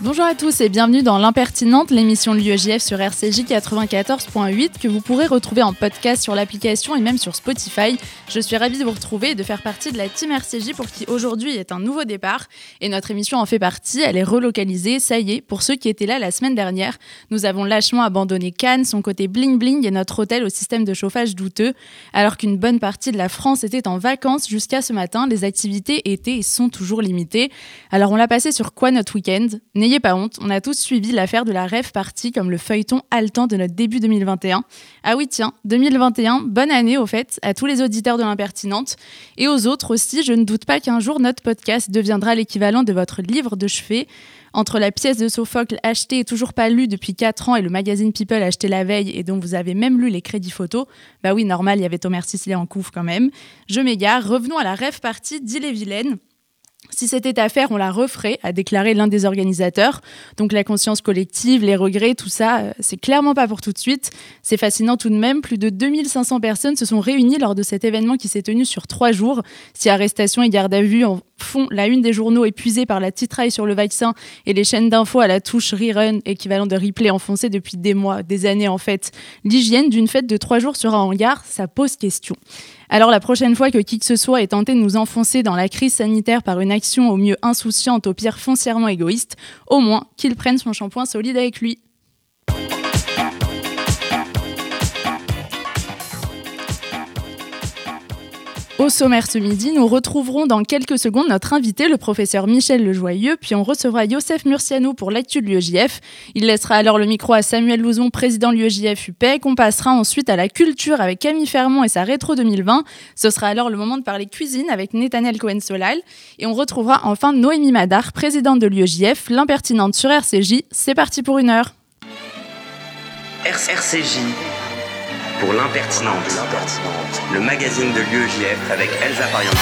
Bonjour à tous et bienvenue dans L'Impertinente, l'émission de l'UEJF sur RCJ 94.8 que vous pourrez retrouver en podcast sur l'application et même sur Spotify. Je suis ravie de vous retrouver et de faire partie de la team RCJ pour qui aujourd'hui est un nouveau départ et notre émission en fait partie, elle est relocalisée, ça y est, pour ceux qui étaient là la semaine dernière. Nous avons lâchement abandonné Cannes, son côté bling bling et notre hôtel au système de chauffage douteux. Alors qu'une bonne partie de la France était en vacances jusqu'à ce matin, les activités étaient et sont toujours limitées. Alors on l'a passé sur quoi notre week-end? N'ayez pas honte, on a tous suivi l'affaire de la rêve partie comme le feuilleton haletant de notre début 2021. Ah oui, tiens, 2021, bonne année au fait à tous les auditeurs de l'impertinente et aux autres aussi. Je ne doute pas qu'un jour notre podcast deviendra l'équivalent de votre livre de chevet. Entre la pièce de Sophocle achetée et toujours pas lue depuis 4 ans et le magazine People acheté la veille et dont vous avez même lu les crédits photos, bah oui, normal, il y avait Thomas Sisley en couvre quand même. Je m'égare, revenons à la rêve partie d'Ille-et-Vilaine. Si c'était à faire, on la referait, a déclaré l'un des organisateurs. Donc la conscience collective, les regrets, tout ça, euh, c'est clairement pas pour tout de suite. C'est fascinant tout de même. Plus de 2500 personnes se sont réunies lors de cet événement qui s'est tenu sur trois jours. Si arrestation et garde à vue en font la une des journaux épuisés par la titraille sur le vaccin et les chaînes d'infos à la touche rerun, équivalent de replay enfoncé depuis des mois, des années en fait, l'hygiène d'une fête de trois jours sera en gare, ça pose question. Alors la prochaine fois que qui que ce soit est tenté de nous enfoncer dans la crise sanitaire par une action au mieux insouciante, au pire foncièrement égoïste, au moins qu'il prenne son shampoing solide avec lui. Au sommaire ce midi, nous retrouverons dans quelques secondes notre invité, le professeur Michel Lejoyeux, puis on recevra Youssef Murciano pour l'actu de l'UEJF. Il laissera alors le micro à Samuel Louzon, président de l'UEJF UPEC. On passera ensuite à la culture avec Camille Fermont et sa rétro 2020. Ce sera alors le moment de parler cuisine avec Netanel Cohen-Solal. Et on retrouvera enfin Noémie Madar, présidente de l'UEJF, l'impertinente sur RCJ. C'est parti pour une heure. RCJ pour l'impertinente, le magazine de l'UEJF avec Elsa Parianto.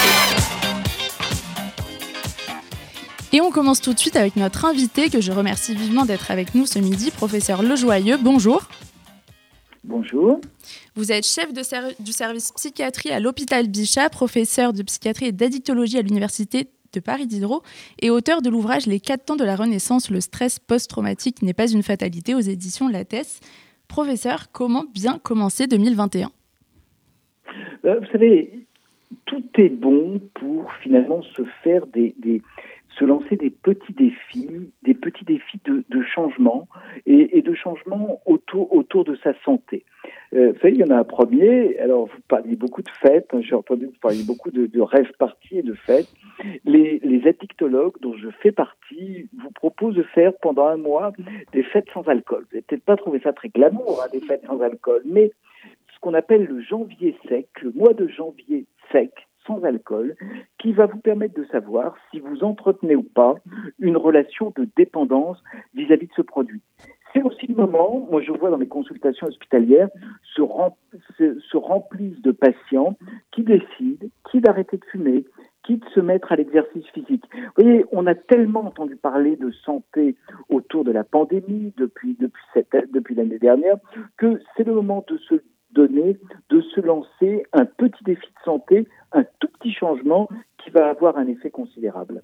Et on commence tout de suite avec notre invité que je remercie vivement d'être avec nous ce midi, professeur Lejoyeux. Bonjour. Bonjour. Vous êtes chef de du service psychiatrie à l'hôpital Bichat, professeur de psychiatrie et d'addictologie à l'université de Paris Diderot et auteur de l'ouvrage Les quatre temps de la Renaissance, le stress post-traumatique n'est pas une fatalité aux éditions Lattès. Professeur, comment bien commencer 2021 euh, Vous savez, tout est bon pour finalement se faire des, se lancer des petits défis, des petits défis de, changement et, de changement autour, autour de sa santé. Euh, vous savez, il y en a un premier. Alors, vous parliez beaucoup de fêtes. Hein, j'ai entendu que vous parliez beaucoup de, rêves partis et de fêtes. Les, les addictologues dont je fais partie vous proposent de faire pendant un mois des fêtes sans alcool. Vous n'avez peut-être pas trouvé ça très glamour, hein, des fêtes sans alcool, mais ce qu'on appelle le janvier sec, le mois de janvier sec, sans alcool, qui va vous permettre de savoir si vous entretenez ou pas une relation de dépendance vis-à-vis -vis de ce produit. C'est aussi le moment, moi je vois dans mes consultations hospitalières, se, se, remplissent de patients qui décident qui d'arrêter de fumer, qui de se mettre à l'exercice physique. Vous voyez, on a tellement entendu parler de santé autour de la pandémie depuis, depuis, depuis l'année dernière que c'est le moment de se donner, de se lancer un petit défi de santé, un tout petit changement qui va avoir un effet considérable.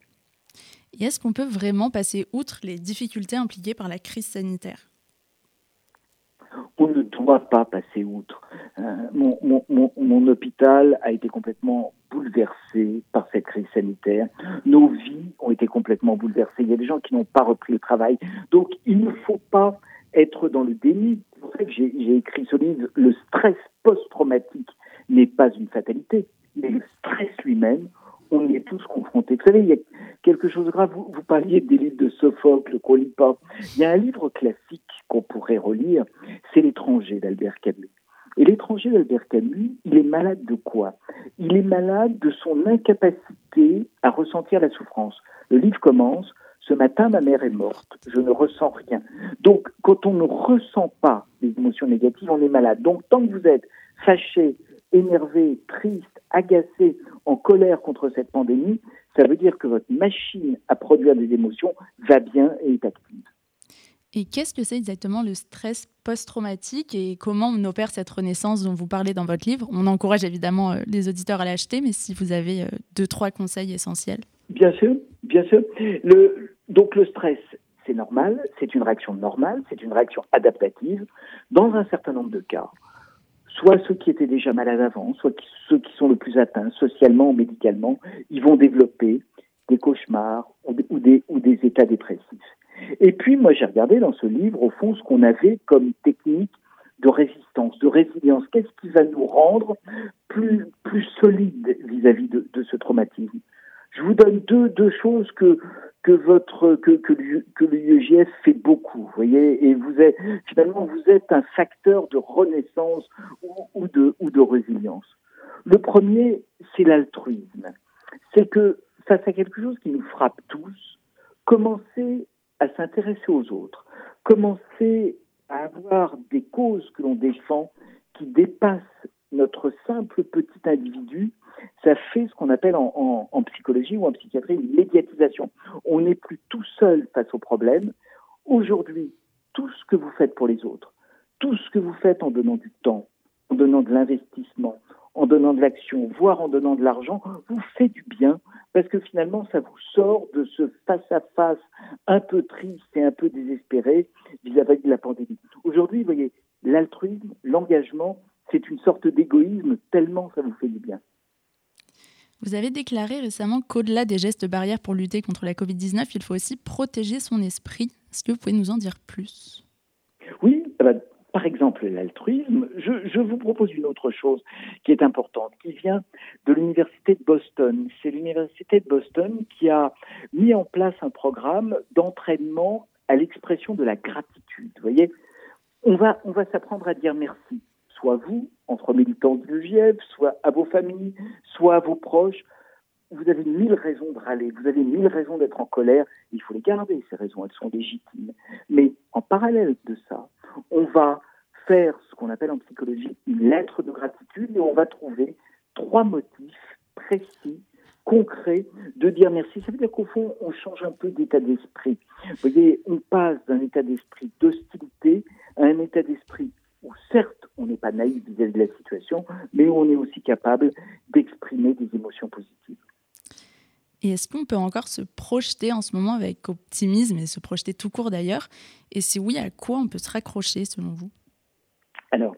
Et est-ce qu'on peut vraiment passer outre les difficultés impliquées par la crise sanitaire? On ne doit pas passer outre. Euh, mon, mon, mon, hôpital a été complètement bouleversé par cette crise sanitaire. Nos vies ont été complètement bouleversées. Il y a des gens qui n'ont pas repris le travail. Donc, il ne faut pas être dans le déni. J'ai écrit ce livre. Le stress post-traumatique n'est pas une fatalité, mais le stress lui-même, on y est tous confrontés. Vous savez, il y a quelque chose de grave. Vous, parliez des livres de Sophocle qu'on lit pas. Il y a un livre classique qu'on pourrait relire, c'est L'étranger d'Albert Camus. Et l'étranger d'Albert Camus, il est malade de quoi? Il est malade de son incapacité à ressentir la souffrance. Le livre commence ce matin, ma mère est morte, je ne ressens rien. Donc, quand on ne ressent pas les émotions négatives, on est malade. Donc, tant que vous êtes fâché, énervé, triste, agacé, en colère contre cette pandémie, ça veut dire que votre machine à produire des émotions va bien et est active. Et qu'est-ce que c'est exactement le stress post-traumatique et comment on opère cette renaissance dont vous parlez dans votre livre? On encourage évidemment euh, les auditeurs à l'acheter, mais si vous avez euh, deux, trois conseils essentiels. Bien sûr, bien sûr. Le, donc le stress, c'est normal, c'est une réaction normale, c'est une réaction adaptative. Dans un certain nombre de cas, soit ceux qui étaient déjà malades avant, soit ceux qui sont le plus atteints socialement ou médicalement, ils vont développer des cauchemars ou des, ou états dépressifs. Et puis, moi, j'ai regardé dans ce livre, au fond, ce qu'on avait comme technique de résistance, de résilience. Qu'est-ce qui va nous rendre plus, plus solides vis-à-vis de, ce traumatisme? Je vous donne deux choses que, que votre que, que, que l'UEJF fait beaucoup, voyez, et vous êtes finalement vous êtes un facteur de renaissance ou, de ou de résilience. Le premier, c'est l'altruisme. C'est que face à quelque chose qui nous frappe tous, commencer à s'intéresser aux autres, commencer à avoir des causes que l'on défend qui dépassent notre simple petit individu, ça fait ce qu'on appelle en, psychologie ou en psychiatrie une médiatisation. On n'est plus tout seul face au problème. Aujourd'hui, tout ce que vous faites pour les autres, tout ce que vous faites en donnant du temps, en donnant de l'investissement, en donnant de l'action, voire en donnant de l'argent, vous fait du bien parce que finalement, ça vous sort de ce face-à-face un peu triste et un peu désespéré vis-à-vis de la pandémie. Aujourd'hui, vous voyez, l'altruisme, l'engagement, c'est une sorte d'égoïsme tellement ça vous fait du bien. Vous avez déclaré récemment qu'au-delà des gestes barrières pour lutter contre la Covid-19, il faut aussi protéger son esprit. Est-ce que vous pouvez nous en dire plus? Oui, eh ben, par exemple l'altruisme, je, je, vous propose une autre chose qui est importante, qui vient de l'Université de Boston. C'est l'Université de Boston qui a mis en place un programme d'entraînement à l'expression de la gratitude. Vous voyez, on va, on va s'apprendre à dire merci, soit vous, entre militants du GIEF, soit à vos familles, soit à vos proches. Vous avez mille raisons de râler, vous avez mille raisons d'être en colère. Il faut les garder, ces raisons, elles sont légitimes. Mais en parallèle de ça, on va faire ce qu'on appelle en psychologie une lettre de gratitude et on va trouver trois motifs précis, concrets de dire merci. Ça veut dire qu'au fond, on change un peu d'état d'esprit. Vous voyez, on passe d'un état d'esprit d'hostilité à un état d'esprit où certes, on n'est pas naïf vis-à-vis de la situation, mais où on est aussi capable d'exprimer des émotions positives. Et est-ce qu'on peut encore se projeter en ce moment avec optimisme et se projeter tout court d'ailleurs? Et si oui, à quoi on peut se raccrocher selon vous? Alors,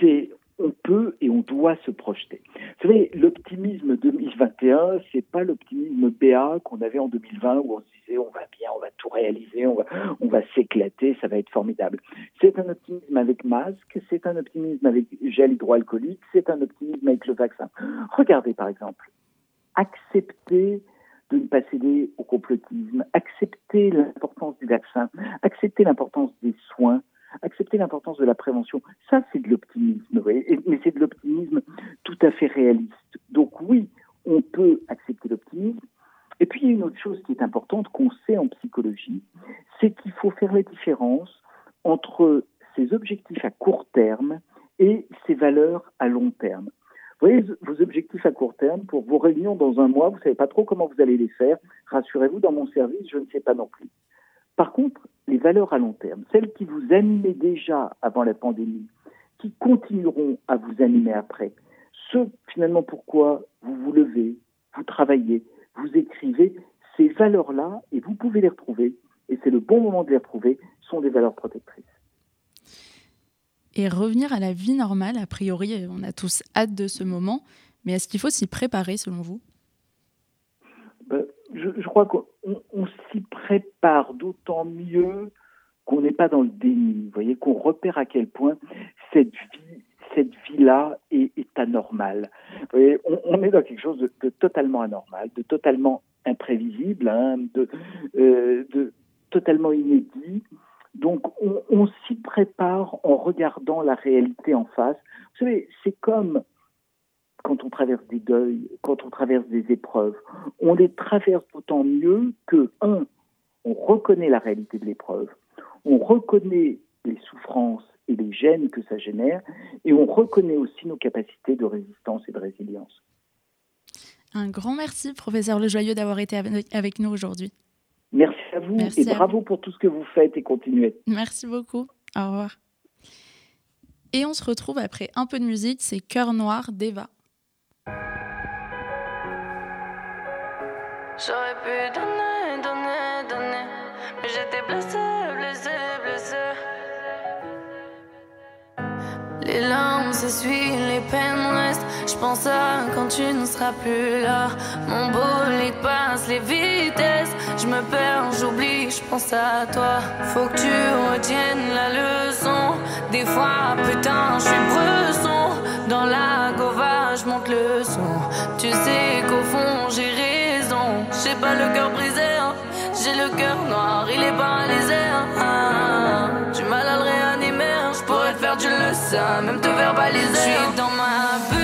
c'est on peut et on doit se projeter. Vous savez, l'optimisme 2021, c'est pas l'optimisme BA qu'on avait en 2020 où on se disait on va bien, on va tout réaliser, on va, on va s'éclater, ça va être formidable. C'est un optimisme avec masque, c'est un optimisme avec gel hydroalcoolique, c'est un optimisme avec le vaccin. Regardez par exemple, accepter de ne pas céder au complotisme, accepter l'importance du vaccin, accepter l'importance des soins, accepter l'importance de la prévention. Ça, c'est de l'optimisme, mais c'est de l'optimisme tout à fait réaliste. Donc oui, on peut accepter l'optimisme. Et puis, il y a une autre chose qui est importante qu'on sait en psychologie, c'est qu'il faut faire la différence entre ses objectifs à court terme et ses valeurs à long terme voyez, vos objectifs à court terme pour vos réunions dans un mois, vous ne savez pas trop comment vous allez les faire. Rassurez-vous, dans mon service, je ne sais pas non plus. Par contre, les valeurs à long terme, celles qui vous animaient déjà avant la pandémie, qui continueront à vous animer après, ce finalement pourquoi vous vous levez, vous travaillez, vous écrivez, ces valeurs-là, et vous pouvez les retrouver, et c'est le bon moment de les retrouver, sont des valeurs protectrices et revenir à la vie normale. A priori, on a tous hâte de ce moment, mais est-ce qu'il faut s'y préparer selon vous? Je, crois qu'on s'y prépare d'autant mieux qu'on n'est pas dans le déni. Vous voyez, qu'on repère à quel point cette vie, cette vie-là est, anormale. Vous voyez, on, est dans quelque chose de, totalement anormal, de totalement imprévisible, hein, de, euh, de totalement inédit. Donc on, on s'y prépare en regardant la réalité en face. Vous savez, c'est comme quand on traverse des deuils, quand on traverse des épreuves. On les traverse d'autant mieux que, un, on reconnaît la réalité de l'épreuve, on reconnaît les souffrances et les gènes que ça génère, et on reconnaît aussi nos capacités de résistance et de résilience. Un grand merci, professeur Lejoyeux, d'avoir été avec nous aujourd'hui. Merci à vous et bravo pour tout ce que vous faites et continuez. Merci beaucoup. Au revoir. Et on se retrouve après un peu de musique, c'est Cœur Noir d'Eva. J'aurais pu donner, donner, donner, mais j'étais blessé, blessé, blessé. Les larmes s'essuient, les peines restent. Je pense à quand tu ne seras plus là. Mon bolide passe les vitesses. Je me perds, j'oublie, je pense à toi. Faut que tu retiennes la leçon. Des fois, putain, je suis bresson. Dans la gova, je monte le son. Tu sais qu'au fond, j'ai. J'ai pas le cœur brisé, hein. j'ai le cœur noir, il est paralysé. Hein. Du mal à le réanimer, hein. je pourrais te faire du leçon, même te verbaliser. Je suis dans ma bulle,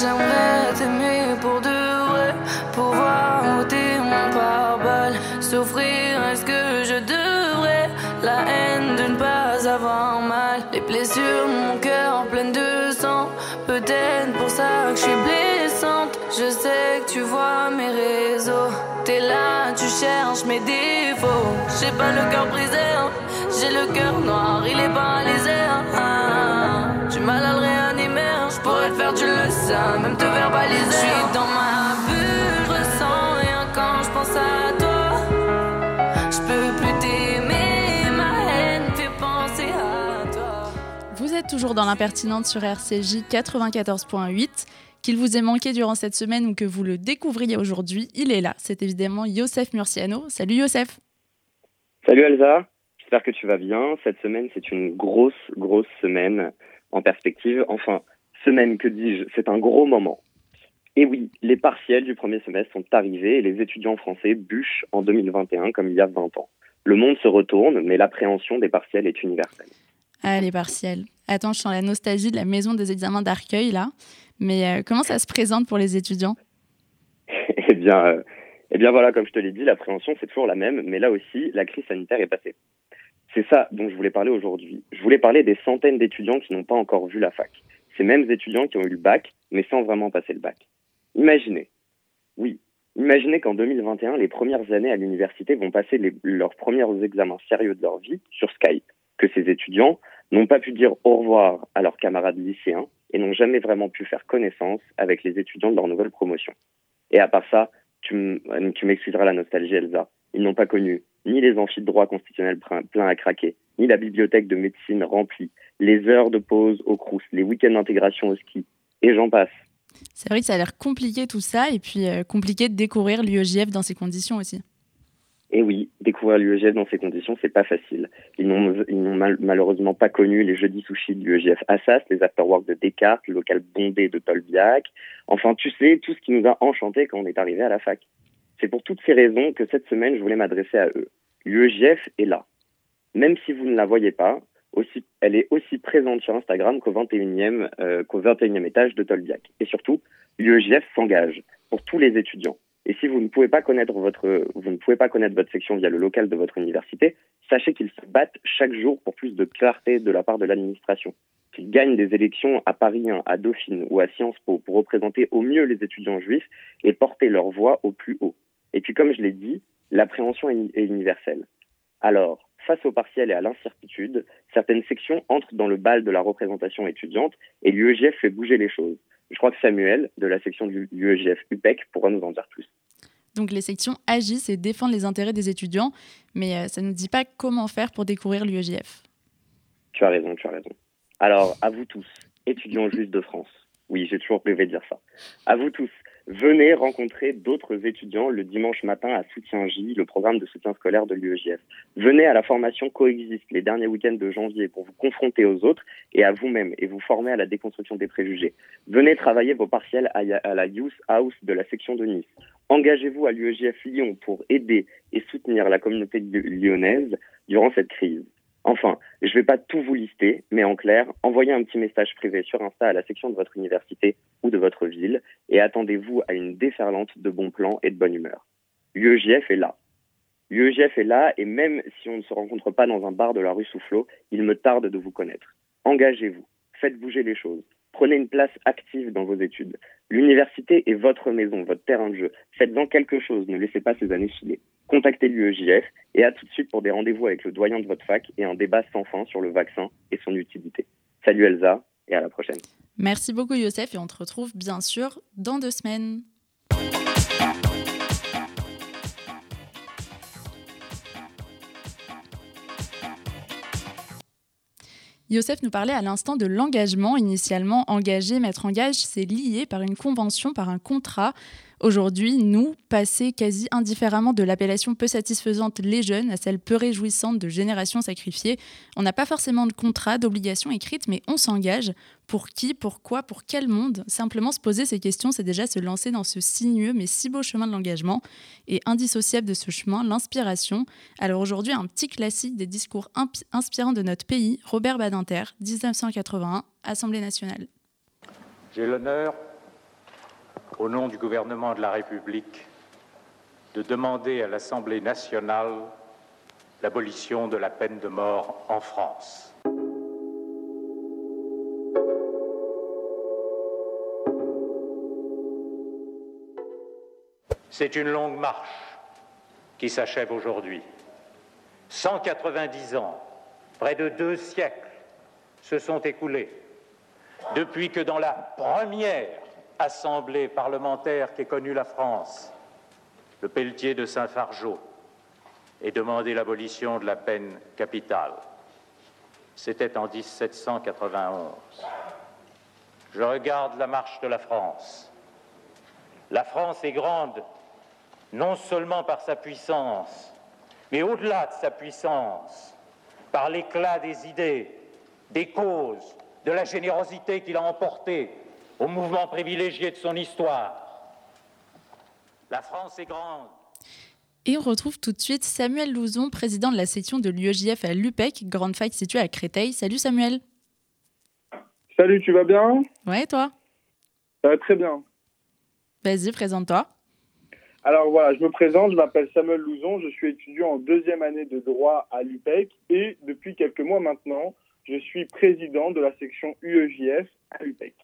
J'aimerais t'aimer pour de vrai, pouvoir ôter mon pare-balles. Souffrir, est-ce que je devrais? La haine de ne pas avoir mal. Les blessures mon cœur pleines de sang. Peut-être pour ça que je suis blessante. Je sais que tu vois mes réseaux. T'es là, tu cherches mes défauts. J'ai pas le cœur brisé, hein. j'ai le cœur noir, il est paralysé. hein. Du mal à le réanimer, hein. je pourrais faire du même te verbaliser. Je suis dans ma bulle, je ressens rien quand je pense à toi. Je peux plus t'aimer, ma haine fait penser à toi. Vous êtes toujours dans l'impertinente sur RCJ 94.8. Qu'il vous ait manqué durant cette semaine ou que vous le découvriez aujourd'hui, il est là. C'est évidemment Youssef Murciano. Salut Youssef. Salut Elsa, j'espère que tu vas bien. Cette semaine, c'est une grosse, grosse semaine en perspective. Enfin, semaine, que dis-je, c'est un gros moment. Et oui, les partiels du premier semestre sont arrivés et les étudiants français bûchent en 2021 comme il y a 20 ans. Le monde se retourne, mais l'appréhension des partiels est universelle. Ah, les partiels. Attends, je sens la nostalgie de la maison des examens d'Arcueil là. Mais euh, comment ça se présente pour les étudiants? Eh bien, euh, eh bien voilà, comme je te l'ai dit, l'appréhension c'est toujours la même, mais là aussi, la crise sanitaire est passée. C'est ça dont je voulais parler aujourd'hui. Je voulais parler des centaines d'étudiants qui n'ont pas encore vu la fac. Ces mêmes étudiants qui ont eu le bac, mais sans vraiment passer le bac. Imaginez, oui, imaginez qu'en 2021, les premières années à l'université vont passer leurs premiers examens sérieux de leur vie sur Skype. Que ces étudiants n'ont pas pu dire au revoir à leurs camarades lycéens et n'ont jamais vraiment pu faire connaissance avec les étudiants de leur nouvelle promotion. Et à part ça, tu tu m'excuseras la nostalgie, Elsa. Ils n'ont pas connu ni les amphis de droit constitutionnel plein à craquer, ni la bibliothèque de médecine remplie, les heures de pause au crous, les week-ends d'intégration au ski, et j'en passe. C'est vrai que ça a l'air compliqué tout ça et puis euh, compliqué de découvrir l'UEJF dans ces conditions aussi. Et oui, découvrir l'UEGF dans ces conditions, c'est pas facile. Ils n'ont mal- malheureusement pas connu les jeudis sushis de l'UEGF Assas, les afterworks de Descartes, le local bondé de Tolbiac. Enfin, tu sais, tout ce qui nous a enchantés quand on est arrivé à la fac. C'est pour toutes ces raisons que cette semaine, je voulais m'adresser à eux. L'UEGF est là. Même si vous ne la voyez pas, elle est aussi présente sur Instagram qu'au 21e, euh, qu'au 21e étage de Tolbiac. Et surtout, l'UEGF s'engage pour tous les étudiants. Et si vous ne pouvez pas connaître votre, vous ne pouvez pas connaître votre section via le local de votre université, sachez qu'ils se battent chaque jour pour plus de clarté de la part de l'administration. Qu'ils gagnent des élections à Paris 1, à Dauphine ou à Sciences Po pour représenter au mieux les étudiants juifs et porter leur voix au plus haut. Et puis, comme je l'ai dit, l'appréhension est universelle. Alors, face au partiel et à l'incertitude, certaines sections entrent dans le bal de la représentation étudiante et l'UEGF fait bouger les choses. Je crois que Samuel, de la section du l'UEGF UPEC, pourra nous en dire plus. Donc les sections agissent et défendent les intérêts des étudiants, mais euh, ça ne nous dit pas comment faire pour découvrir l'UEJF. Tu as raison, tu as raison. Alors, à vous tous, étudiants juifs de France. Oui, j'ai toujours rêvé de dire ça. À vous tous, venez rencontrer d'autres étudiants le dimanche matin à Soutien J, le programme de soutien scolaire de l'UEJF. Venez à la formation Coexiste les derniers week-ends de janvier pour vous confronter aux autres et à vous-même et vous former à la déconstruction des préjugés. Venez travailler vos partiels à, la Youth House de la section de Nice. Engagez-vous à l'UEJF Lyon pour aider et soutenir la communauté lyonnaise durant cette crise. Enfin, je ne vais pas tout vous lister, mais en clair, envoyez un petit message privé sur Insta à la section de votre université ou de votre ville et attendez-vous à une déferlante de bons plans et de bonne humeur. L'UEJF est là. L'UEJF est là et même si on ne se rencontre pas dans un bar de la rue Soufflot, il me tarde de vous connaître. Engagez-vous, faites bouger les choses, prenez une place active dans vos études. L'université est votre maison, votre terrain de jeu. Faites-en quelque chose, ne laissez pas ces années filer contactez l'UEJF et à tout de suite pour des rendez-vous avec le doyen de votre fac et un débat sans fin sur le vaccin et son utilité. Salut Elsa et à la prochaine. Merci beaucoup Youssef et on te retrouve bien sûr dans deux semaines. Youssef nous parlait à l'instant de l'engagement. Initialement engagé, mettre en gage, c'est lié par une convention, par un contrat. Aujourd'hui, nous, passés quasi indifféremment de l'appellation peu satisfaisante les jeunes à celle peu réjouissante de génération sacrifiée, on n'a pas forcément de contrat, d'obligation écrite, mais on s'engage. Pour qui, pourquoi, pour quel monde? Simplement se poser ces questions, c'est déjà se lancer dans ce sinueux mais si beau chemin de l'engagement. Et indissociable de ce chemin, l'inspiration. Alors aujourd'hui, un petit classique des discours inspirants de notre pays, Robert Badinter, 1981, Assemblée nationale. J'ai l'honneur au nom du gouvernement de la République, de demander à l'Assemblée nationale l'abolition de la peine de mort en France. C'est une longue marche qui s'achève aujourd'hui. 190 ans, près de deux siècles, se sont écoulés depuis que dans la première assemblée parlementaire qu'ait connue la France, le Pelletier de Saint-Fargeau, ait demandé l'abolition de la peine capitale. C'était en 1791. Je regarde la marche de la France. La France est grande non seulement par sa puissance, mais au-delà de sa puissance, par l'éclat des idées, des causes, de la générosité qu'il a emportée au mouvement privilégié de son histoire. La France est grande. Et on retrouve tout de suite Samuel Louzon, président de la section de l'UEJF à l'UPEC, grande fac située à Créteil. Salut Samuel. Salut, tu vas bien? Ouais, toi? Ça va très bien. Vas-y, présente-toi. Alors voilà, je me présente, je m'appelle Samuel Louzon, je suis étudiant en deuxième année de droit à l'UPEC et depuis quelques mois maintenant, je suis président de la section UEJF à l'UPEC.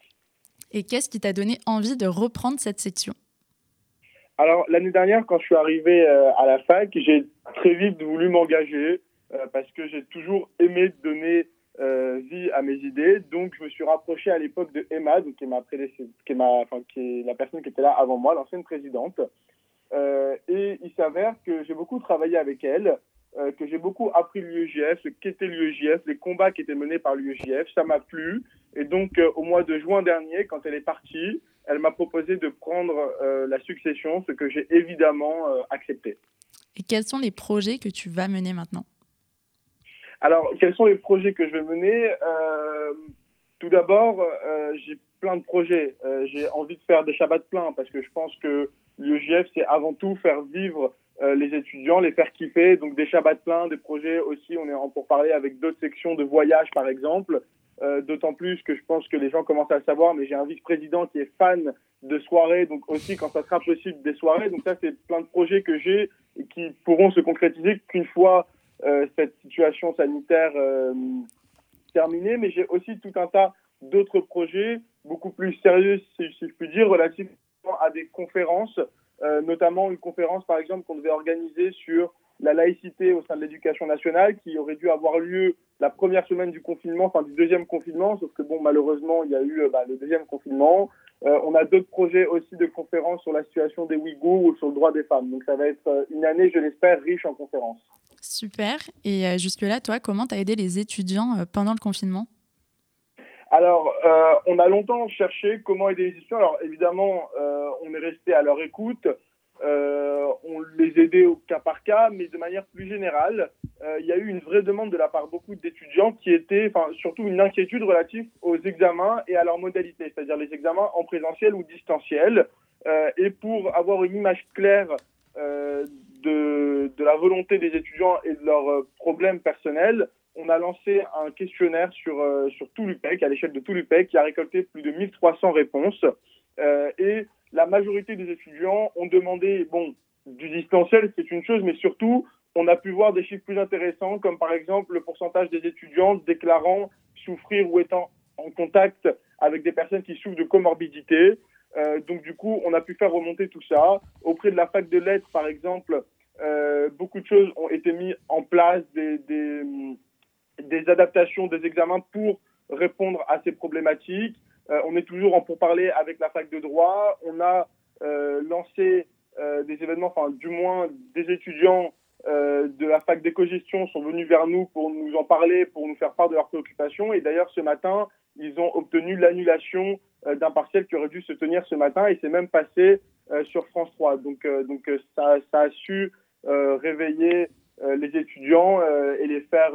Et qu'est-ce qui t'a donné envie de reprendre cette section? Alors, l'année dernière, quand je suis arrivé euh, à la fac, j'ai très vite voulu m'engager euh, parce que j'ai toujours aimé donner euh, vie à mes idées. Donc, je me suis rapproché à l'époque de Emma, donc, qui, est ma qui, qui est la personne qui était là avant moi, l'ancienne présidente. et il s'avère que j'ai beaucoup travaillé avec elle. Que j'ai beaucoup appris l'UEJF, ce qu'était l'UEJF, les combats qui étaient menés par l'UEJF. Ça m'a plu. Et donc, euh, au mois de juin dernier, quand elle est partie, elle m'a proposé de prendre euh, la succession, ce que j'ai évidemment euh, accepté. Et quels sont les projets que tu vas mener maintenant? Alors, quels sont les projets que je vais mener? Tout d'abord, j'ai plein de projets. j'ai envie de faire des Shabbats pleins parce que je pense que l'UEJF, c'est avant tout faire vivre les étudiants, les faire kiffer. Donc des Shabbats pleins, des projets aussi, on est en pour parler avec d'autres sections de voyage par exemple. Euh, d'autant plus que je pense que les gens commencent à le savoir, mais j'ai un vice-président qui est fan de soirées, donc aussi quand ça sera possible des soirées. Donc ça, c'est plein de projets que j'ai et qui pourront se concrétiser qu'une fois euh, cette situation sanitaire euh, terminée. Mais j'ai aussi tout un tas d'autres projets beaucoup plus sérieux, si, je puis dire, relativement à des conférences, notamment une conférence, par exemple, qu'on devait organiser sur la laïcité au sein de l'éducation nationale qui aurait dû avoir lieu la première semaine du confinement, enfin du deuxième confinement, sauf que bon, malheureusement, il y a eu bah, le deuxième confinement. Euh, on a d'autres projets aussi de conférences sur la situation des Ouïghours ou sur le droit des femmes. Donc ça va être euh, une année, je l'espère, riche en conférences. Super. Et euh, jusque-là, toi, comment tu as aidé les étudiants pendant le confinement? Alors, on a longtemps cherché comment aider les étudiants. Alors, évidemment, on est resté à leur écoute. Euh, on les aidait au cas par cas, mais de manière plus générale, euh, il y a eu une vraie demande de la part beaucoup d'étudiants qui était, enfin, surtout une inquiétude relative aux examens et à leurs modalités, c'est-à-dire les examens en présentiel ou distanciel. Euh, et pour avoir une image claire de, de, la volonté des étudiants et de leurs problèmes personnels, on a lancé un questionnaire sur, sur tout l'UPEC, à l'échelle de tout l'UPEC, qui a récolté plus de 1300 réponses. et la majorité des étudiants ont demandé, bon, du distanciel, c'est une chose, mais surtout, on a pu voir des chiffres plus intéressants, comme par exemple le pourcentage des étudiants déclarant souffrir ou étant en contact avec des personnes qui souffrent de comorbidité. Euh, donc du coup, on a pu faire remonter tout ça. Auprès de la fac de lettres, par exemple, euh, beaucoup de choses ont été mises en place, des, des, adaptations des examens pour répondre à ces problématiques. Euh, on est toujours en pourparler avec la fac de droit. On a euh, lancé euh, des événements, enfin du moins des étudiants de la fac d'éco-gestion sont venus vers nous pour nous en parler, pour nous faire part de leurs préoccupations. Et d'ailleurs, ce matin, ils ont obtenu l'annulation d'un partiel qui aurait dû se tenir ce matin et c'est même passé sur France 3. Donc, donc ça, a su réveiller les étudiants et, les faire,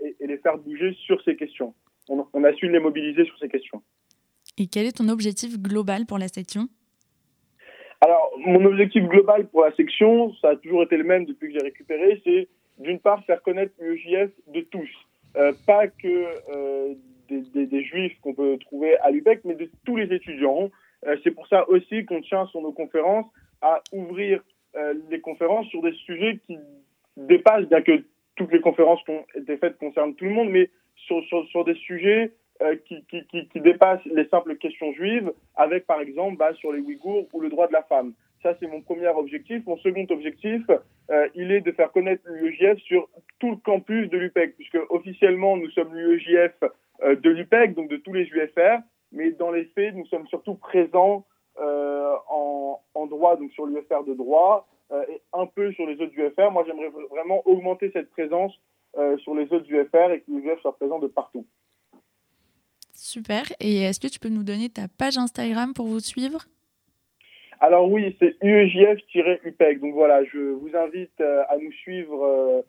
et, et, les faire bouger sur ces questions. On, on a su les mobiliser sur ces questions. Et quel est ton objectif global pour la section? Alors, mon objectif global pour la section, ça a toujours été le même depuis que j'ai récupéré, c'est d'une part faire connaître l'UEJF de tous. Euh, pas que euh, des, des, des, juifs qu'on peut trouver à l'UBEC, mais de tous les étudiants. Euh, c'est pour ça aussi qu'on tient sur nos conférences à ouvrir euh, les conférences sur des sujets qui dépassent, bien que toutes les conférences qui ont été faites concernent tout le monde, mais sur, sur, des sujets euh, qui, qui, qui, qui, dépasse les simples questions juives, avec par exemple bah, sur les Ouïghours ou le droit de la femme. Ça, c'est mon premier objectif. Mon second objectif, euh, il est de faire connaître l'UEJF sur tout le campus de l'UPEC, puisque officiellement, nous sommes l'UEJF euh, de l'UPEC, donc de tous les UFR, mais dans les faits, nous sommes surtout présents en, en, droit, donc sur l'UFR de droit, et un peu sur les autres UFR. Moi, j'aimerais vraiment augmenter cette présence euh, sur les autres UFR et que l'UEJF soit présent de partout. Super. Et est-ce que tu peux nous donner ta page Instagram pour vous suivre? Alors oui, c'est UEJF-UPEC. Donc voilà, je vous invite euh, à nous suivre euh,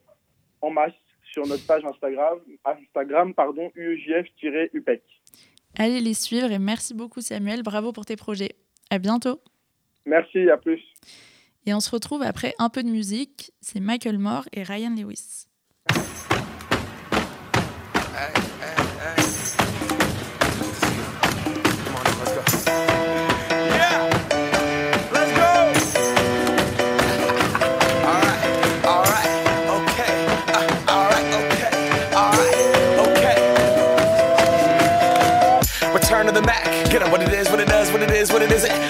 en masse sur notre page Instagram, Instagram pardon, UEJF-UPEC. Allez les suivre et merci beaucoup Samuel, bravo pour tes projets. À bientôt. Merci, à plus. Et on se retrouve après un peu de musique, c'est Michael Moore et Ryan Lewis.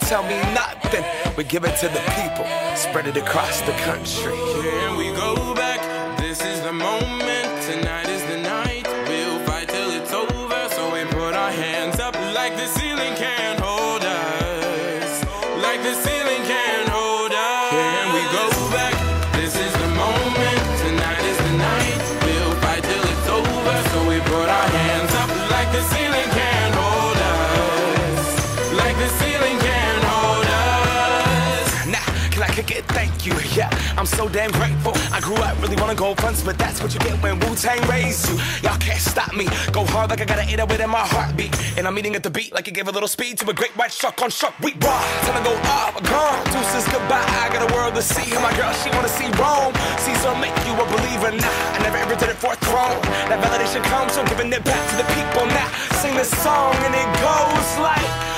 tell me nothing. We give it to the people, spread it across the country. Here we go I'm so damn grateful. I grew up really wanna go fronts, but that's what you get when Wu Tang raised you. Y'all can't stop me. Go hard like I gotta eat it in my heartbeat. And I'm eating at the beat like it gave a little speed to a great white shark on shark. We raw. Time to go up, uh, gone. Deuces goodbye. I got a world to see. And my girl, she wanna see Rome. Caesar make you a believer. Nah, I never ever did it for a throne. That validation comes from giving it back to the people. Now, sing this song and it goes like.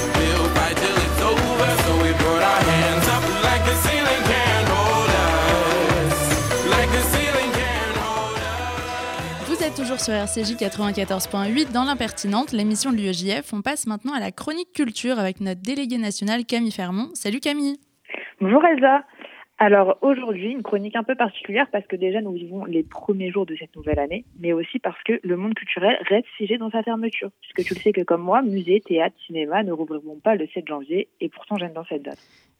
Vous êtes toujours sur RCJ 94.8 dans l'impertinente, l'émission de l'UEJF. On passe maintenant à la chronique culture avec notre déléguée nationale Camille Fermont. Salut Camille. Bonjour Elsa. Alors aujourd'hui, une chronique un peu particulière parce que déjà nous vivons les premiers jours de cette nouvelle année, mais aussi parce que le monde culturel reste figé dans sa fermeture. Puisque tu le sais que comme moi, musées, théâtre, cinéma ne rouvriront pas le 7 janvier et pourtant j'aime dans cette date.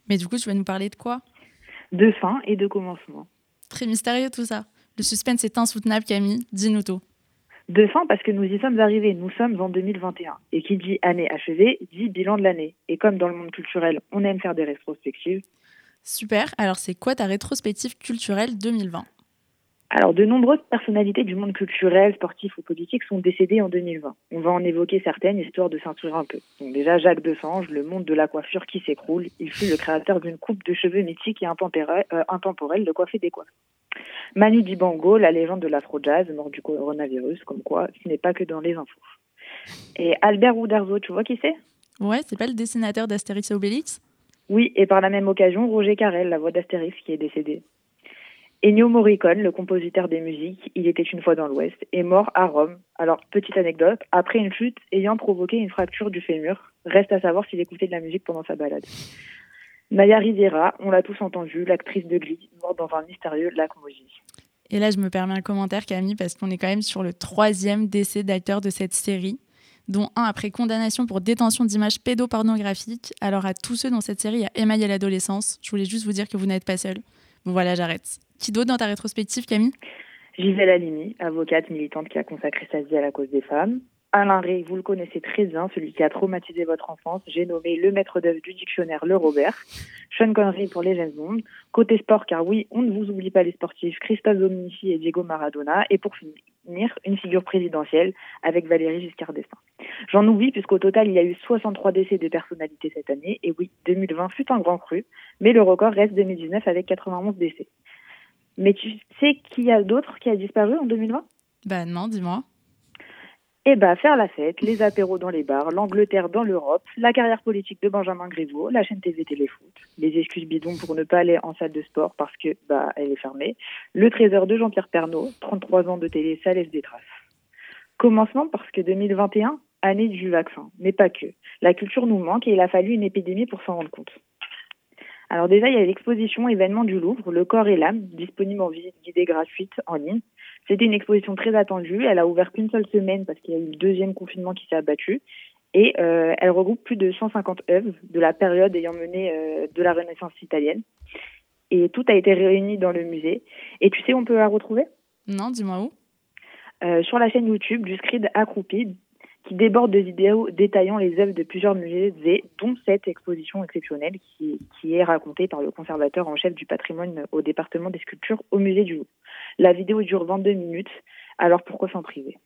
Mais du coup, tu vas nous parler de quoi? De fin et de commencement. Très mystérieux tout ça. Le suspense est insoutenable Camille, dis-nous tout. De fin parce que nous y sommes arrivés, nous sommes en 2021. Et qui dit année achevée, dit bilan de l'année. Et comme dans le monde culturel, on aime faire des rétrospectives, Super. Alors, c'est quoi ta rétrospective culturelle 2020 alors, de nombreuses personnalités du monde culturel, sportif ou politique sont décédées en 2020. On va en évoquer certaines, histoire de s'instruire un peu. Donc déjà, Jacques Desange, le monde de la coiffure qui s'écroule. Il fut le créateur d'une coupe de cheveux mythique et euh, intemporelle de coiffer des coiffes. Manu Dibango, la légende de l'afro-jazz, mort du coronavirus, comme quoi ce n'est pas que dans les infos. Et Albert Uderzo, tu vois qui c'est? Ouais, c'est pas le dessinateur d'Astérix et Obélix? Oui, et par la même occasion, Roger Carrel, la voix d'Astérix, qui est décédé. Ennio Morricone, le compositeur des musiques, il était une fois dans l'Ouest, est mort à Rome. Alors, petite anecdote, après une chute ayant provoqué une fracture du fémur, reste à savoir s'il écoutait de la musique pendant sa balade. Maya Riviera, on l'a tous entendu, l'actrice de Glee, morte dans un mystérieux lac Moji. Et là, je me permets un commentaire, Camille, parce qu'on est quand même sur le troisième décès d'acteur de cette série dont un après condamnation pour détention d'images pédopornographiques. Alors à tous ceux dans cette série, il y a émaillé l'adolescence. Je voulais juste vous dire que vous n'êtes pas seul. Bon voilà, j'arrête. Qui d'autre dans ta rétrospective, Camille? Gisèle Halimi, avocate militante qui a consacré sa vie à la cause des femmes. Alain Ray, vous le connaissez très bien, celui qui a traumatisé votre enfance. J'ai nommé le maître d'œuvre du dictionnaire, le Robert. Sean Connery pour les jeunes mondes. Côté sport, car oui, on ne vous oublie pas les sportifs, Christophe Dominici et Diego Maradona. Et pour finir, une figure présidentielle avec Valérie Giscard d'Estaing. J'en oublie puisqu'au total, il y a eu 63 décès de personnalités cette année. Et oui, 2020 fut un grand cru, mais le record reste 2019 avec 91 décès. Mais tu sais qui y a d'autres qui a disparu en 2020 Bah non, dis-moi. Eh bien, faire la fête, les apéros dans les bars, l'Angleterre dans l'Europe, la carrière politique de Benjamin Griveaux, la chaîne TV Téléfoot, les excuses bidons pour ne pas aller en salle de sport parce que bah elle est fermée, le trésor de Jean-Pierre Pernaud, 33 ans de télé, ça laisse des traces. Commencement parce que 2021, année du vaccin, mais pas que. La culture nous manque et il a fallu une épidémie pour s'en rendre compte. Alors déjà, il y a l'exposition événement du Louvre, Le corps et l'âme, disponible en visite guidée gratuite en ligne. C'était une exposition très attendue. Elle a ouvert qu'une seule semaine parce qu'il y a eu le deuxième confinement qui s'est abattu. Et euh, elle regroupe plus de 150 œuvres de la période ayant mené euh, de la Renaissance italienne. Et tout a été réuni dans le musée. Et tu sais où on peut la retrouver? Non, dis-moi où? Euh, Sur la chaîne YouTube du Scrid Accroupi, qui déborde de vidéos détaillant les œuvres de plusieurs musées, dont cette exposition exceptionnelle qui, est racontée par le conservateur en chef du patrimoine au département des sculptures au musée du Louvre. La vidéo dure 22 minutes, alors pourquoi s'en priver?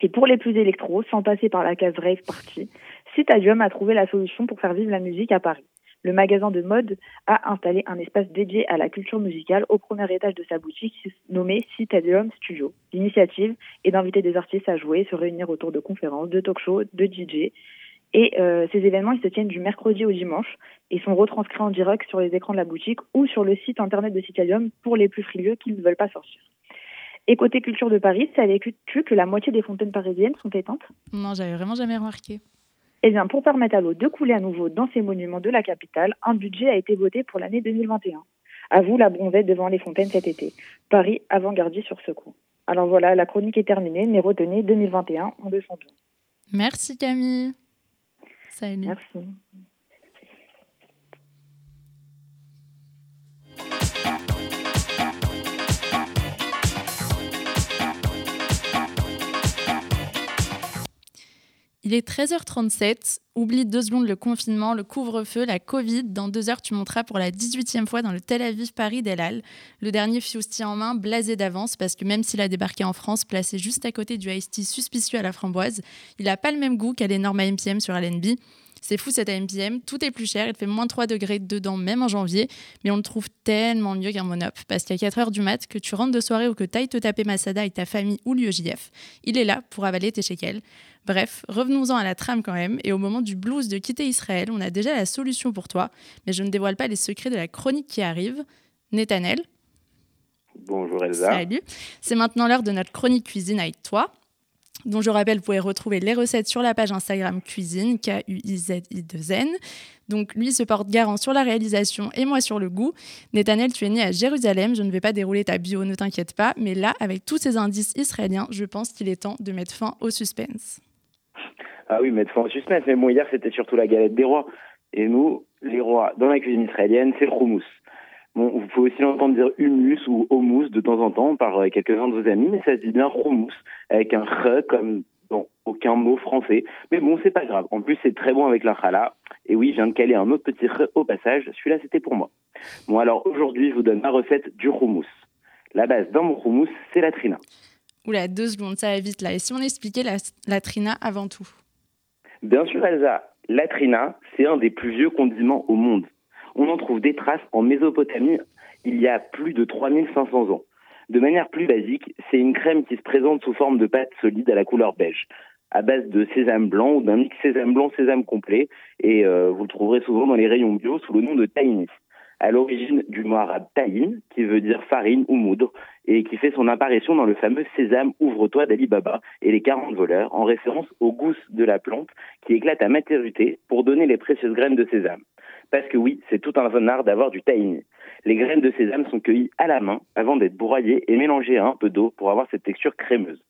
Et pour les plus électro, sans passer par la case rave party, Citadium a trouvé la solution pour faire vivre la musique à Paris. Le magasin de mode a installé un espace dédié à la culture musicale au premier étage de sa boutique nommé Citadium Studio. L'initiative est d'inviter des artistes à jouer, se réunir autour de conférences, de talk-shows, de DJ. Et euh, ces événements, ils se tiennent du mercredi au dimanche et sont retranscrits en direct sur les écrans de la boutique ou sur le site internet de Citadium pour les plus frileux qui ne veulent pas sortir. Et côté culture de Paris, savais-tu que la moitié des fontaines parisiennes sont éteintes Non, j'avais vraiment jamais remarqué. Eh bien, pour permettre à l'eau de couler à nouveau dans ces monuments de la capitale, un budget a été voté pour l'année 2021. À vous la bronzette devant les fontaines cet été. Paris avant-gardiste sur ce coup. Alors voilà, la chronique est terminée, mais retenez 2021, on le sent bien. Merci Camille. Salut. Merci. Il est 13h37. Oublie deux secondes le confinement, le couvre-feu, la Covid. Dans deux heures, tu monteras pour la 18e fois dans le Tel Aviv Paris d'El Le dernier fusti en main, blasé d'avance, parce que même s'il a débarqué en France, placé juste à côté du iced suspicieux à la framboise, il n'a pas le même goût qu'à l'énorme AMPM sur LNB. C'est fou cet AMPM, tout est plus cher, il fait moins 3 degrés dedans même en janvier, mais on le trouve tellement mieux qu'un Monop. Parce qu'à 4h du mat, que tu rentres de soirée ou que t'ailles te taper Masada avec ta famille ou l'UEJF, il est là pour avaler tes shekels. Bref, revenons-en à la trame quand même, et au moment du blues de quitter Israël, on a déjà la solution pour toi, mais je ne dévoile pas les secrets de la chronique qui arrive. Netanel, Bonjour Elsa. Salut. C'est maintenant l'heure de notre chronique cuisine avec toi, dont je rappelle, vous pouvez retrouver les recettes sur la page Instagram cuisine, K-U-I-Z-I-2-N. Donc lui se porte garant sur la réalisation et moi sur le goût. Netanel, tu es né à Jérusalem, je ne vais pas dérouler ta bio, ne t'inquiète pas, mais là, avec tous ces indices israéliens, je pense qu'il est temps de mettre fin au suspense. Ah oui, mettre fin au suspense. Mais bon, hier, c'était surtout la galette des rois. Et nous, les rois, dans la cuisine israélienne, c'est le houmous. Bon, vous pouvez aussi l'entendre dire humus ou houmous de temps en temps par euh, quelques-uns de vos amis, mais ça se dit bien houmous, avec un r comme dans aucun mot français. Mais bon, c'est pas grave. En plus, c'est très bon avec la challah. Et oui, je viens de caler un autre petit r au passage. Celui-là, c'était pour moi. Bon, alors aujourd'hui, je vous donne ma recette du houmous. La base d'un bon houmous, c'est la trina. Oula, deux secondes, ça va vite là. Et si on expliquait la, la trina avant tout? Bien sûr, Elsa, la trina, c'est un des plus vieux condiments au monde. On en trouve des traces en Mésopotamie il y a plus de 3500 ans. De manière plus basique, c'est une crème qui se présente sous forme de pâte solide à la couleur beige, à base de sésame blanc ou d'un mix sésame blanc-sésame complet, et euh, vous le trouverez souvent dans les rayons bio sous le nom de tahini. À l'origine du mot arabe tahin, qui veut dire farine ou moudre, et qui fait son apparition dans le fameux Sésame ouvre-toi d'Ali Baba et les 40 voleurs, en référence aux gousses de la plante qui éclate à maturité pour donner les précieuses graines de sésame. Parce que oui, c'est tout un art d'avoir du tahini. Les graines de sésame sont cueillies à la main avant d'être broyées et mélangées à un peu d'eau pour avoir cette texture crémeuse.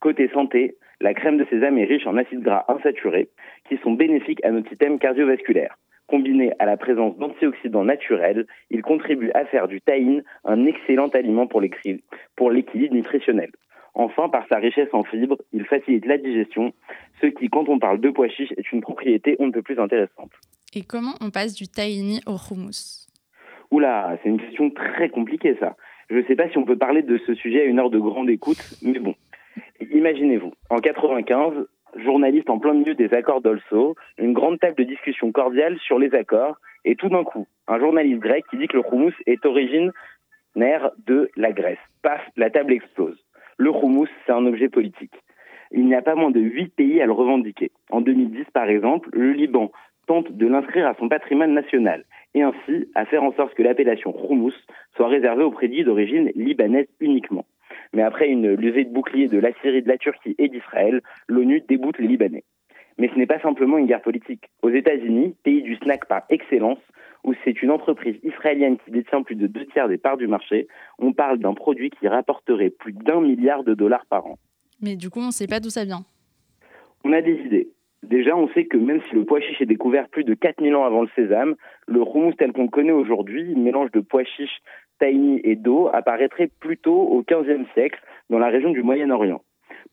Côté santé, la crème de sésame est riche en acides gras insaturés qui sont bénéfiques à notre système cardiovasculaire. Combiné à la présence d'antioxydants naturels, il contribue à faire du tahine un excellent aliment pour l'équilibre nutritionnel. Enfin, par sa richesse en fibres, il facilite la digestion, ce qui, quand on parle de pois chiches, est une propriété on ne peut plus intéressante. Et comment on passe du tahini au hummus? Oula, c'est une question très compliquée ça. Je ne sais pas si on peut parler de ce sujet à une heure de grande écoute, mais bon. Imaginez-vous, en 95, journaliste en plein milieu des accords d'Olso, une grande table de discussion cordiale sur les accords, et tout d'un coup, un journaliste grec qui dit que le houmous est originaire de la Grèce. Paf, la table explose. Le houmous, c'est un objet politique. Il n'y a pas moins de huit pays à le revendiquer. En 2010, par exemple, le Liban tente de l'inscrire à son patrimoine national et ainsi à faire en sorte que l'appellation houmous soit réservée aux prédits d'origine libanaise uniquement. Mais après une levée de bouclier de la Syrie, de la Turquie et d'Israël, l'ONU déboute les Libanais. Mais ce n'est pas simplement une guerre politique. Aux États-Unis, pays du snack par excellence, où c'est une entreprise israélienne qui détient plus de deux tiers des parts du marché, on parle d'un produit qui rapporterait plus d'un milliard de dollars par an. Mais du coup, on ne sait pas d'où ça vient. On a des idées. Déjà, on sait que même si le pois chiche est découvert plus de 4000 ans avant le sésame, le houmous tel qu'on le connaît aujourd'hui, mélange de pois chiche, tahini et d'eau, apparaîtrait plutôt au XVe siècle dans la région du Moyen-Orient.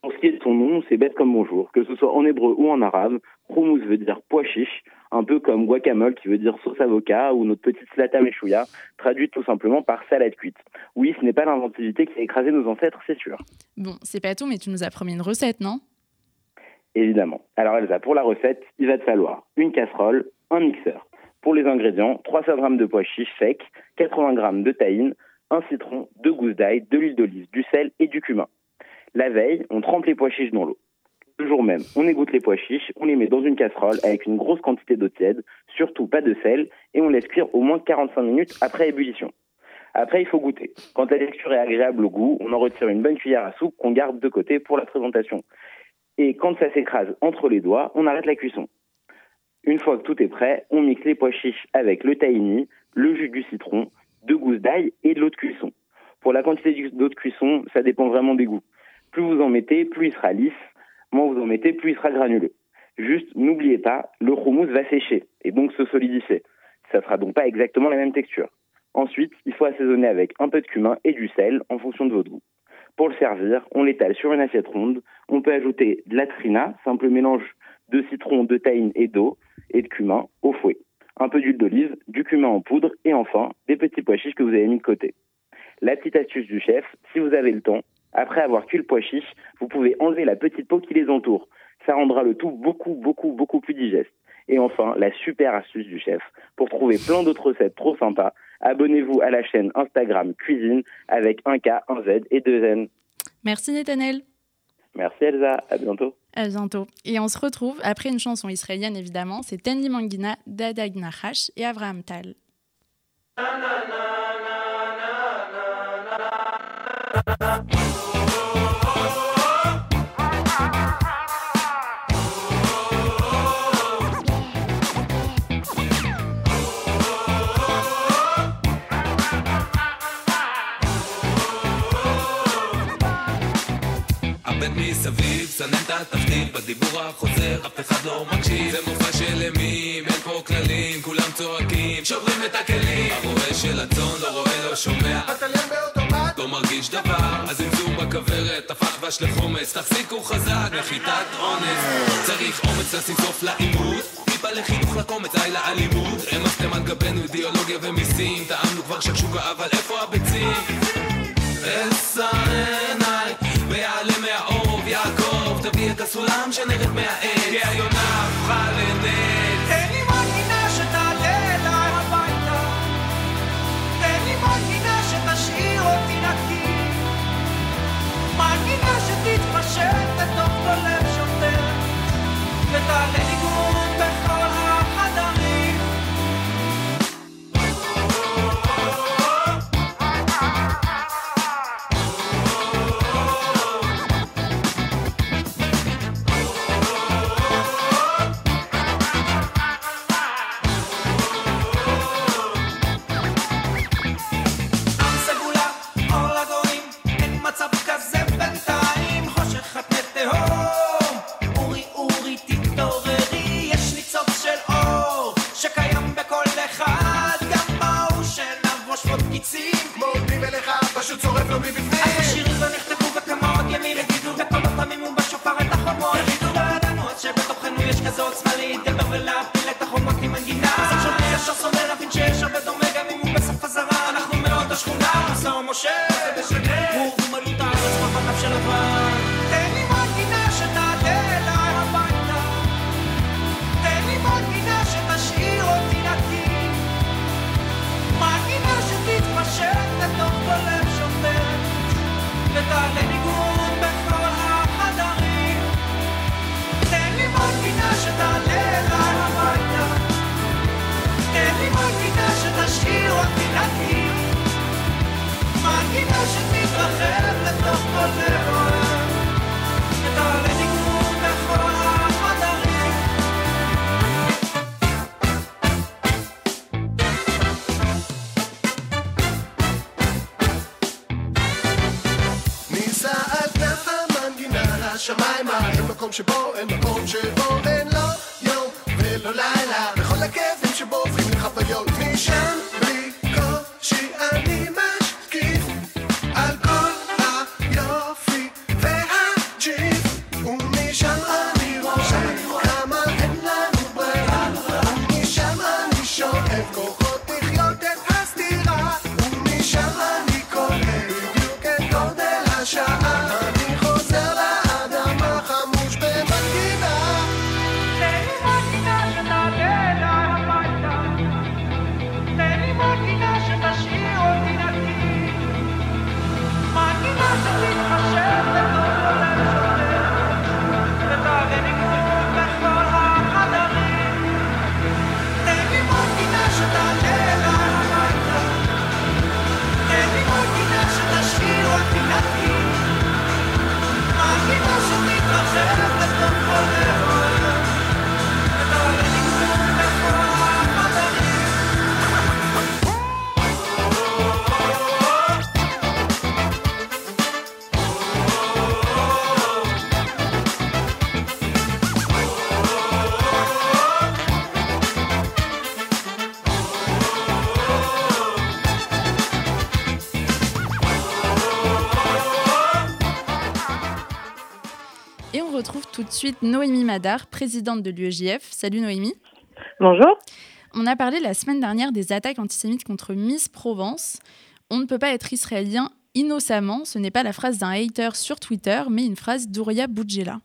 Pour ce qui est de son nom, c'est bête comme bonjour. Que ce soit en hébreu ou en arabe, houmous veut dire pois chiche, un peu comme guacamole qui veut dire sauce avocat ou notre petite slata mechouya, traduite tout simplement par salade cuite. Oui, ce n'est pas l'inventivité qui a écrasé nos ancêtres, c'est sûr. Bon, c'est pas tout, mais tu nous as promis une recette, non? Évidemment. Alors Elsa, pour la recette, il va te falloir une casserole, un mixeur. Pour les ingrédients, 300 g de pois chiches secs, 80 g de tahine, un citron, deux gousses d'ail, de l'huile d'olive, du sel et du cumin. La veille, on trempe les pois chiches dans l'eau. Le jour même, on égoutte les pois chiches, on les met dans une casserole avec une grosse quantité d'eau tiède, surtout pas de sel, et on laisse cuire au moins 45 minutes après ébullition. Après, il faut goûter. Quand la texture est agréable au goût, on en retire une bonne cuillère à soupe qu'on garde de côté pour la présentation. Et quand ça s'écrase entre les doigts, on arrête la cuisson. Une fois que tout est prêt, on mixe les pois chiches avec le tahini, le jus du citron, deux gousses d'ail et de l'eau de cuisson. Pour la quantité d'eau de cuisson, ça dépend vraiment des goûts. Plus vous en mettez, plus il sera lisse. Moins vous en mettez, plus il sera granuleux. Juste, n'oubliez pas, le houmous va sécher et donc se solidifier. Ça sera donc pas exactement la même texture. Ensuite, il faut assaisonner avec un peu de cumin et du sel en fonction de votre goût. Pour le servir, on l'étale sur une assiette ronde. On peut ajouter de la trina, simple mélange de citron, de tahine et d'eau, et de cumin au fouet. Un peu d'huile d'olive, du cumin en poudre, et enfin, des petits pois chiches que vous avez mis de côté. La petite astuce du chef, si vous avez le temps, après avoir cuit le pois chiche, vous pouvez enlever la petite peau qui les entoure. Ça rendra le tout beaucoup, beaucoup, beaucoup plus digeste. Et enfin, la super astuce du chef. Pour trouver plein d'autres recettes trop sympas, abonnez-vous à la chaîne Instagram Cuisine avec un K, un Z et deux N. Merci Netanel. Merci Elsa, à bientôt. À bientôt. Et on se retrouve après une chanson israélienne évidemment, c'est Tendi Mangina d'Adag Nahash et Avraham Tal. מסביב, סנן את התחתית, בדיבור החוזר, אף אחד לא מקשיב. זה מופע של אימים, אין פה כללים, כולם צועקים, שוברים את הכלים. הרועה של הצאן לא רואה, לא שומע. התליין באוטומט, לא מרגיש דבר. הזמזום בכוורת, הפך דבש לחומץ, תחזיקו חזק, נחיתת אונס. צריך אומץ לשים סוף לעימות. טיפה לחינוך לקומץ, די לאלימות. רמסתם על גבנו אידיאולוגיה ומיסים, טעמנו כבר שקשוקה, אבל איפה הביצים? אשא עיניי ויעלה מהאור יעקב הסולם שנרד מהעץ כי היונה הפכה לנץ תן לי מנגינה שתעלה אליי הביתה. תן לי מנגינה שתשאיר אותי נקי. מנגינה שתתפשט לתוך כל לב שוטר. ותעלה ניגון בכל country suite Noémie Madar, présidente de l'UEJF. Salut Noémie. Bonjour. On a parlé la semaine dernière des attaques antisémites contre Miss Provence. On ne peut pas être israélien innocemment. Ce n'est pas la phrase d'un hater sur Twitter, mais une phrase d'Ouria Boudjela.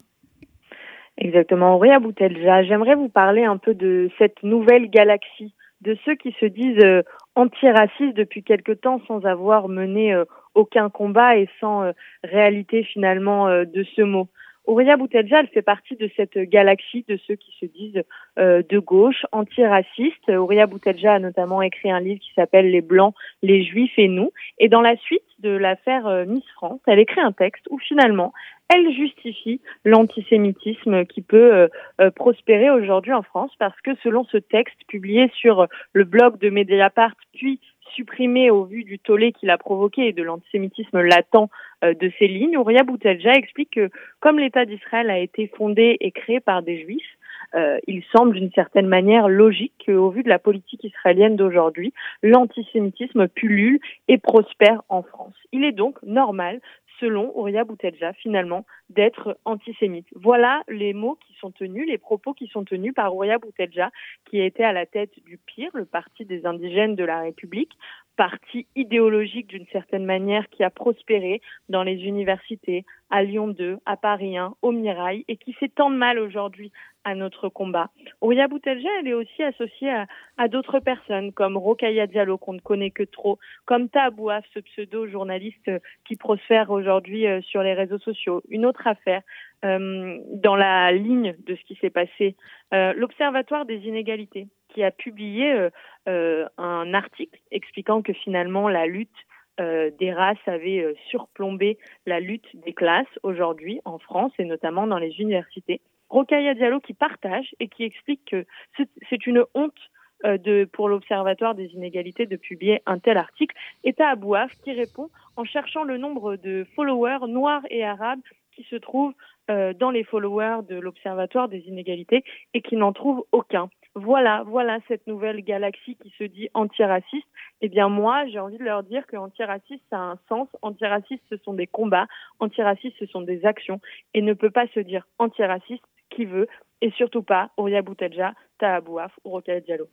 Exactement, Auréa Boutelja. J'aimerais vous parler un peu de cette nouvelle galaxie, de ceux qui se disent euh, antiracistes depuis quelque temps sans avoir mené euh, aucun combat et sans euh, réalité finalement de ce mot. Auréa Boutelja, elle fait partie de cette galaxie de ceux qui se disent euh, de gauche, antiracistes. Auréa Boutelja a notamment écrit un livre qui s'appelle Les Blancs, les Juifs et nous. Et dans la suite de l'affaire euh, Miss France, elle écrit un texte où finalement elle justifie l'antisémitisme qui peut euh, prospérer aujourd'hui en France parce que selon ce texte publié sur le blog de Mediapart puis supprimé au vu du tollé qu'il a provoqué et de l'antisémitisme latent euh, de ces lignes, Ouria Boutelja explique que comme l'État d'Israël a été fondé et créé par des juifs, euh, il semble d'une certaine manière logique qu'au vu de la politique israélienne d'aujourd'hui, l'antisémitisme pullule et prospère en France. Il est donc normal selon Ouria Boutelja, finalement, d'être antisémite. Voilà les mots qui sont tenus, les propos qui sont tenus par Ouria Boutelja, qui était à la tête du PIR, le Parti des indigènes de la République, parti idéologique d'une certaine manière qui a prospéré dans les universités, à Lyon 2, à Paris 1, au Mirail, et qui de mal aujourd'hui à notre combat. Ouria Boutelja, elle est aussi associée à, à d'autres personnes, comme Rokaya Diallo, qu'on ne connaît que trop, comme Tabouaf, ce pseudo-journaliste qui prospère aujourd'hui euh, sur les réseaux sociaux. Une autre affaire, euh, dans la ligne de ce qui s'est passé, euh, l'Observatoire des inégalités, qui a publié euh, euh, un article expliquant que finalement la lutte euh, des races avait surplombé la lutte des classes aujourd'hui en France et notamment dans les universités. Rokaya Diallo qui partage et qui explique que c'est- une honte pour l'Observatoire des inégalités de publier un tel article. Et à Abouaf qui répond en cherchant le nombre de followers noirs et arabes qui se trouvent dans les followers de l'Observatoire des inégalités et qui n'en trouvent aucun. Voilà, voilà cette nouvelle galaxie qui se dit antiraciste. Eh bien moi, j'ai envie de leur dire que antiraciste, ça a un sens. Antiraciste, ce sont des combats. Antiraciste, ce sont des actions. Et ne peut pas se dire antiraciste qui veut. Et surtout pas Ouria Boutelja, Taha Bouaf ou Rokhaya Diallo.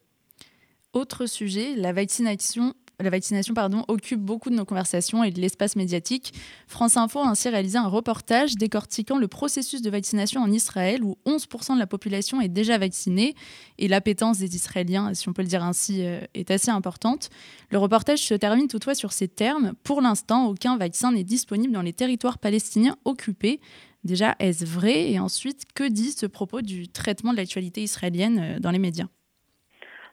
Autre sujet, la vaccination. La vaccination pardon, occupe beaucoup de nos conversations et de l'espace médiatique. France Info a ainsi réalisé un reportage décortiquant le processus de vaccination en Israël où 11% de la population est déjà vaccinée et l'appétence des Israéliens, si on peut le dire ainsi, euh, est assez importante. Le reportage se termine toutefois sur ces termes. Pour l'instant, aucun vaccin n'est disponible dans les territoires palestiniens occupés. Déjà, est-ce vrai? Et ensuite, que dit ce propos du traitement de l'actualité israélienne euh, dans les médias?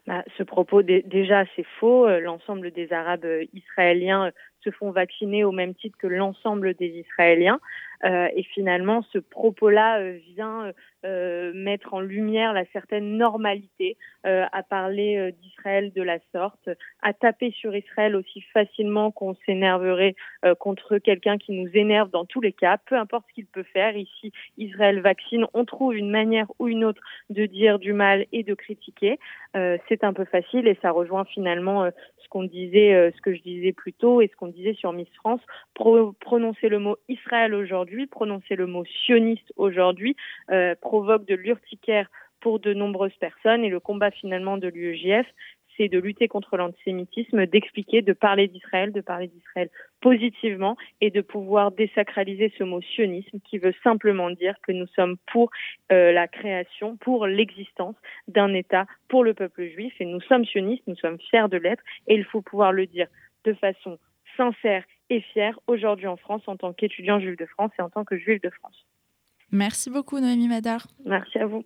Bah, ce propos, dé- déjà, c'est faux. Euh, L'ensemble des Arabes euh, israéliens euh, se font vacciner au même titre que l'ensemble des Israéliens. Euh, et finalement, ce propos-là euh, vient euh, euh, mettre en lumière la certaine normalité à parler d'Israël de la sorte, à taper sur Israël aussi facilement qu'on s'énerverait contre quelqu'un qui nous énerve dans tous les cas, peu importe ce qu'il peut faire. Ici, Israël vaccine, on trouve une manière ou une autre de dire du mal et de critiquer. C'est un peu facile et ça rejoint finalement ce qu'on disait, ce que je disais plus tôt et ce qu'on disait sur Miss France. Pro- prononcer le mot Israël aujourd'hui, prononcer le mot sioniste aujourd'hui euh, provoque de l'urticaire pour de nombreuses personnes. Et le combat finalement de l'UEJF, c'est de lutter contre l'antisémitisme, d'expliquer, de parler d'Israël, de parler d'Israël positivement et de pouvoir désacraliser ce mot sionisme qui veut simplement dire que nous sommes pour euh, la création, pour l'existence d'un État pour le peuple juif. Et nous sommes sionistes, nous sommes fiers de l'être. Et il faut pouvoir le dire de façon sincère et fière aujourd'hui en France en tant qu'étudiant juif de France et en tant que juif de France. Merci beaucoup, Noémie Madar. Merci à vous.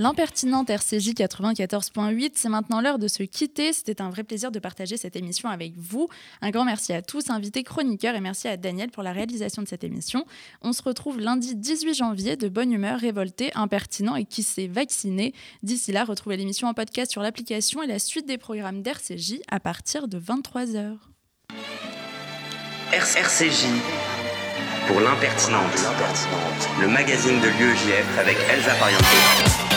L'impertinente RCJ 94.8, c'est maintenant l'heure de se quitter. C'était un vrai plaisir de partager cette émission avec vous. Un grand merci à tous, invités chroniqueurs, et merci à Daniel pour la réalisation de cette émission. On se retrouve lundi 18 janvier de bonne humeur, révolté, impertinent et qui s'est vacciné. D'ici là, retrouvez l'émission en podcast sur l'application et la suite des programmes d'RCJ à partir de 23h. RCJ pour l'impertinente, le magazine de l'UEJF avec Elsa Parianto.